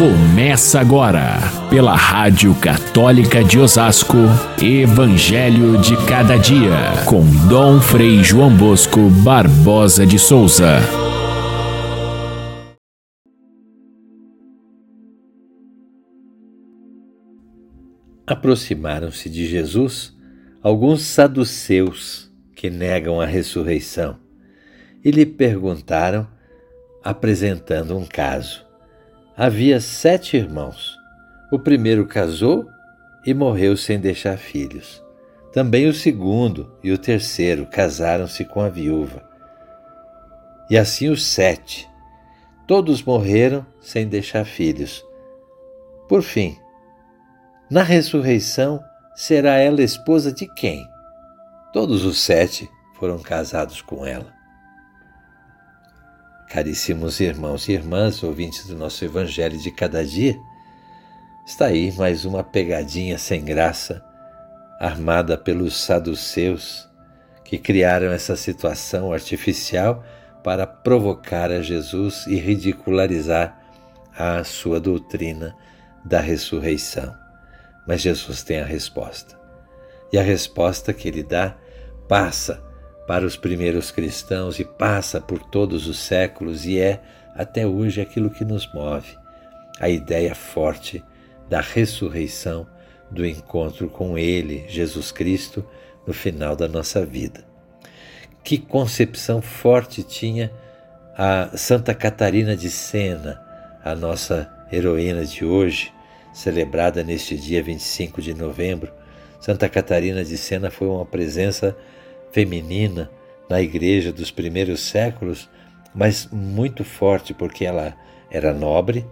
Começa agora, pela Rádio Católica de Osasco, Evangelho de Cada Dia, com Dom Frei João Bosco Barbosa de Souza. Aproximaram-se de Jesus alguns saduceus que negam a ressurreição e lhe perguntaram, apresentando um caso. Havia sete irmãos. O primeiro casou e morreu sem deixar filhos. Também o segundo e o terceiro casaram-se com a viúva. E assim os sete. Todos morreram sem deixar filhos. Por fim, na ressurreição, será ela esposa de quem? Todos os sete foram casados com ela. Caríssimos irmãos e irmãs, ouvintes do nosso Evangelho de cada dia, está aí mais uma pegadinha sem graça, armada pelos saduceus, que criaram essa situação artificial para provocar a Jesus e ridicularizar a sua doutrina da ressurreição. Mas Jesus tem a resposta. E a resposta que ele dá passa para os primeiros cristãos e passa por todos os séculos e é até hoje aquilo que nos move a ideia forte da ressurreição, do encontro com Ele, Jesus Cristo, no final da nossa vida. Que concepção forte tinha a Santa Catarina de Sena, a nossa heroína de hoje, celebrada neste dia 25 de novembro. Santa Catarina de Sena foi uma presença feminina na igreja dos primeiros séculos, mas muito forte porque ela era nobre,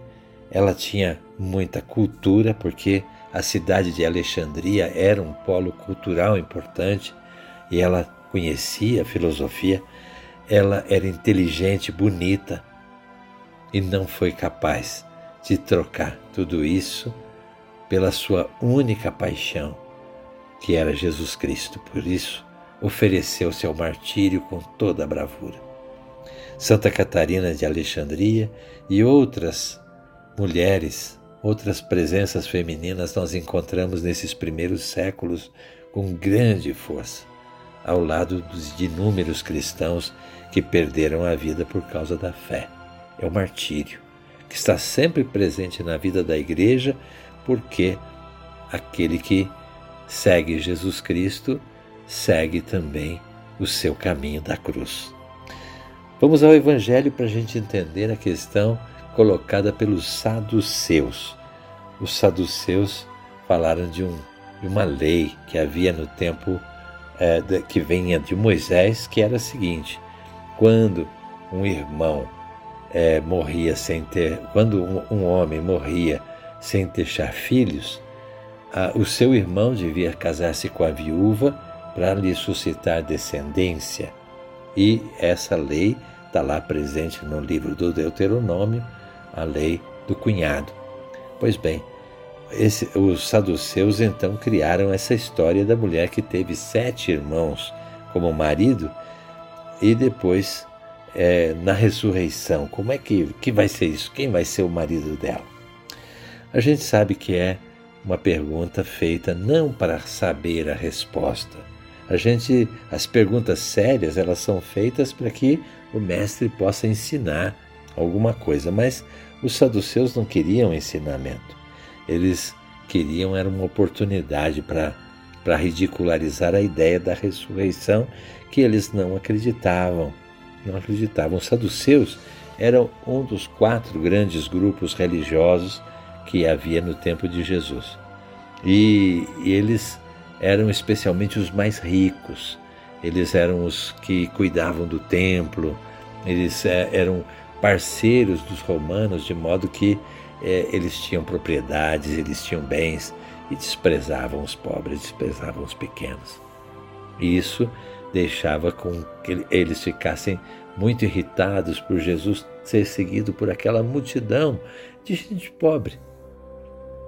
ela tinha muita cultura, porque a cidade de Alexandria era um polo cultural importante e ela conhecia a filosofia, ela era inteligente, bonita e não foi capaz de trocar tudo isso pela sua única paixão, que era Jesus Cristo. Por isso, ofereceu-se ao martírio com toda a bravura. Santa Catarina de Alexandria e outras mulheres, outras presenças femininas nós encontramos nesses primeiros séculos com grande força, ao lado dos de inúmeros cristãos que perderam a vida por causa da fé. É o martírio, que está sempre presente na vida da igreja, porque aquele que segue Jesus Cristo segue também o seu caminho da cruz. Vamos ao Evangelho para a gente entender a questão colocada pelos saduceus. Os saduceus falaram de, um, de uma lei que havia no tempo é, que venha de Moisés, que era a seguinte: quando um irmão é, morria sem ter, quando um, um homem morria sem deixar filhos, a, o seu irmão devia casar-se com a viúva para lhe suscitar descendência. E essa lei está lá presente no livro do Deuteronômio, a lei do cunhado. Pois bem, esse, os saduceus então criaram essa história da mulher que teve sete irmãos como marido e depois é, na ressurreição, como é que, que vai ser isso? Quem vai ser o marido dela? A gente sabe que é uma pergunta feita não para saber a resposta, a gente, as perguntas sérias, elas são feitas para que o mestre possa ensinar alguma coisa, mas os saduceus não queriam ensinamento. Eles queriam era uma oportunidade para para ridicularizar a ideia da ressurreição que eles não acreditavam. Não acreditavam. Os saduceus eram um dos quatro grandes grupos religiosos que havia no tempo de Jesus. E, e eles eram especialmente os mais ricos, eles eram os que cuidavam do templo, eles é, eram parceiros dos romanos, de modo que é, eles tinham propriedades, eles tinham bens e desprezavam os pobres, desprezavam os pequenos. E isso deixava com que eles ficassem muito irritados por Jesus ser seguido por aquela multidão de gente pobre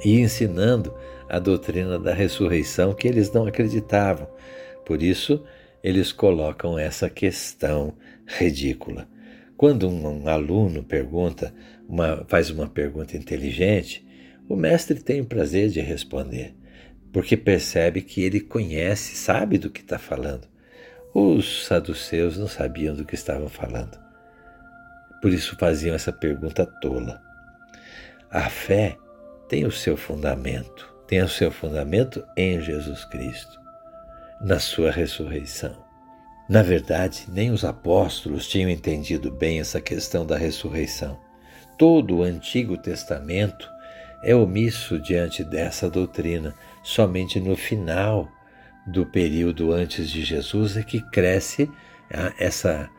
e ensinando a doutrina da ressurreição que eles não acreditavam. Por isso, eles colocam essa questão ridícula. Quando um aluno pergunta uma, faz uma pergunta inteligente, o mestre tem o prazer de responder, porque percebe que ele conhece, sabe do que está falando. Os saduceus não sabiam do que estavam falando. Por isso faziam essa pergunta tola. A fé tem o seu fundamento, tem o seu fundamento em Jesus Cristo, na sua ressurreição. Na verdade, nem os apóstolos tinham entendido bem essa questão da ressurreição. Todo o Antigo Testamento é omisso diante dessa doutrina. Somente no final do período antes de Jesus é que cresce essa,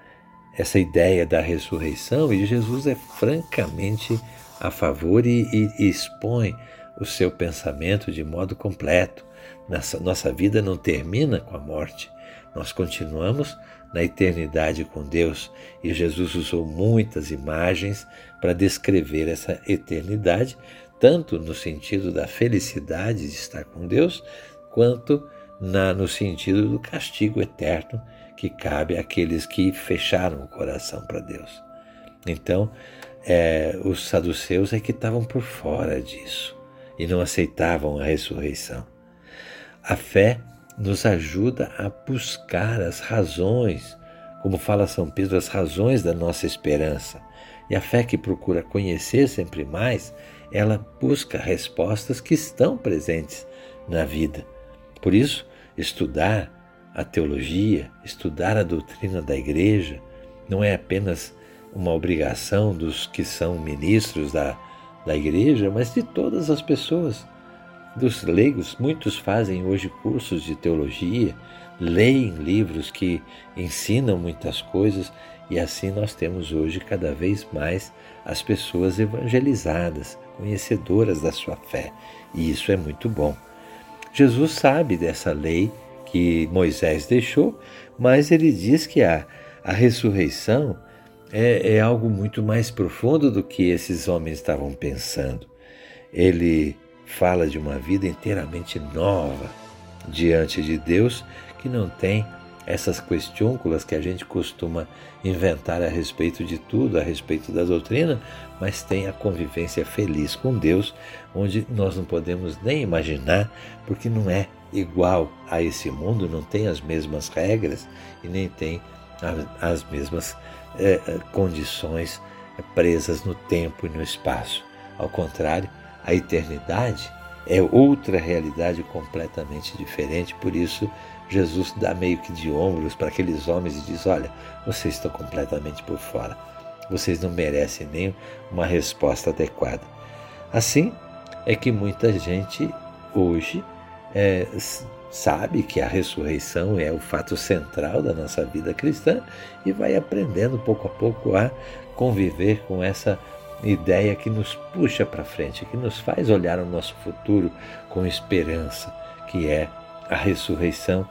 essa ideia da ressurreição e Jesus é francamente a favor e, e, e expõe o seu pensamento de modo completo. Nossa, nossa vida não termina com a morte, nós continuamos na eternidade com Deus e Jesus usou muitas imagens para descrever essa eternidade, tanto no sentido da felicidade de estar com Deus, quanto na, no sentido do castigo eterno que cabe àqueles que fecharam o coração para Deus. Então, é, os saduceus é que estavam por fora disso e não aceitavam a ressurreição. A fé nos ajuda a buscar as razões, como fala São Pedro, as razões da nossa esperança. E a fé que procura conhecer sempre mais, ela busca respostas que estão presentes na vida. Por isso, Estudar a teologia, estudar a doutrina da igreja, não é apenas uma obrigação dos que são ministros da, da igreja, mas de todas as pessoas, dos leigos. Muitos fazem hoje cursos de teologia, leem livros que ensinam muitas coisas e assim nós temos hoje cada vez mais as pessoas evangelizadas, conhecedoras da sua fé, e isso é muito bom. Jesus sabe dessa lei que Moisés deixou, mas ele diz que a, a ressurreição é, é algo muito mais profundo do que esses homens estavam pensando. Ele fala de uma vida inteiramente nova diante de Deus que não tem essas questiúnculas que a gente costuma inventar a respeito de tudo, a respeito da doutrina, mas tem a convivência feliz com Deus, onde nós não podemos nem imaginar, porque não é igual a esse mundo, não tem as mesmas regras e nem tem as mesmas é, condições presas no tempo e no espaço. Ao contrário, a eternidade é outra realidade completamente diferente, por isso Jesus dá meio que de ombros para aqueles homens e diz: Olha, vocês estão completamente por fora, vocês não merecem nem uma resposta adequada. Assim é que muita gente hoje é, sabe que a ressurreição é o fato central da nossa vida cristã e vai aprendendo pouco a pouco a conviver com essa ideia que nos puxa para frente, que nos faz olhar o nosso futuro com esperança, que é a ressurreição,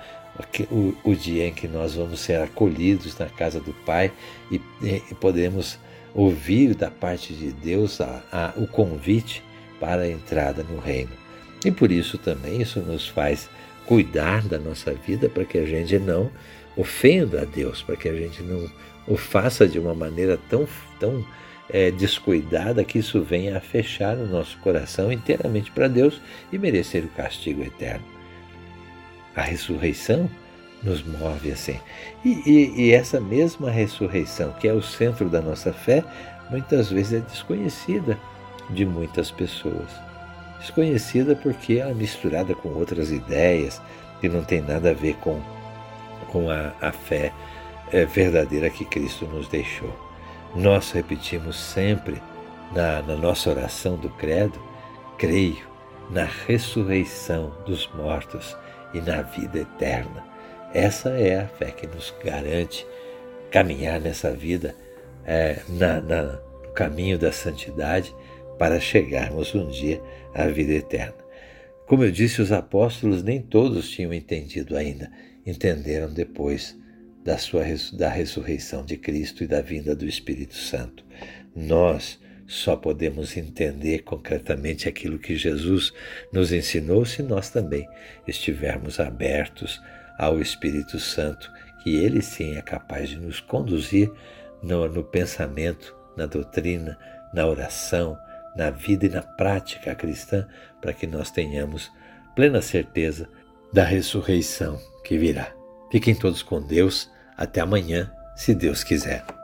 o, o dia em que nós vamos ser acolhidos na casa do Pai e, e podemos ouvir da parte de Deus a, a, o convite para a entrada no reino. E por isso também isso nos faz cuidar da nossa vida para que a gente não ofenda a Deus, para que a gente não o faça de uma maneira tão, tão é, descuidada que isso venha a fechar o nosso coração inteiramente para Deus e merecer o castigo eterno. A ressurreição nos move assim. E, e, e, essa mesma ressurreição, que é o centro da nossa fé, muitas vezes é desconhecida de muitas pessoas. Desconhecida porque ela é misturada com outras ideias que não tem nada a ver com, com a, a fé é, verdadeira que Cristo nos deixou. Nós repetimos sempre na, na nossa oração do Credo: creio na ressurreição dos mortos e na vida eterna. Essa é a fé que nos garante caminhar nessa vida é, na, na, no caminho da santidade para chegarmos um dia à vida eterna. Como eu disse, os apóstolos nem todos tinham entendido ainda, entenderam depois da sua da ressurreição de Cristo e da vinda do Espírito Santo. Nós só podemos entender concretamente aquilo que Jesus nos ensinou se nós também estivermos abertos ao Espírito Santo, que ele sim é capaz de nos conduzir no, no pensamento, na doutrina, na oração, na vida e na prática cristã, para que nós tenhamos plena certeza da ressurreição que virá. Fiquem todos com Deus. Até amanhã, se Deus quiser.